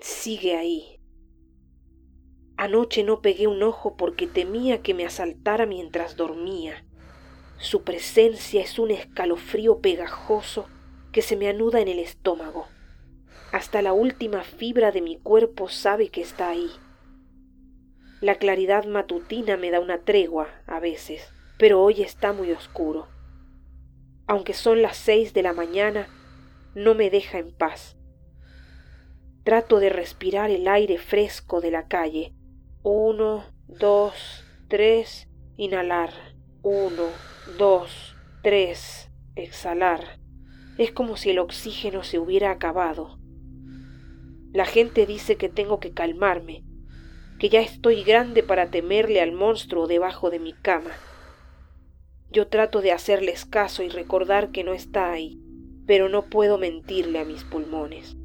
sigue ahí. Anoche no pegué un ojo porque temía que me asaltara mientras dormía. Su presencia es un escalofrío pegajoso que se me anuda en el estómago. Hasta la última fibra de mi cuerpo sabe que está ahí. La claridad matutina me da una tregua a veces, pero hoy está muy oscuro. Aunque son las seis de la mañana, no me deja en paz. Trato de respirar el aire fresco de la calle. Uno, dos, tres, inhalar. Uno, dos, tres, exhalar. Es como si el oxígeno se hubiera acabado. La gente dice que tengo que calmarme, que ya estoy grande para temerle al monstruo debajo de mi cama. Yo trato de hacerles caso y recordar que no está ahí, pero no puedo mentirle a mis pulmones.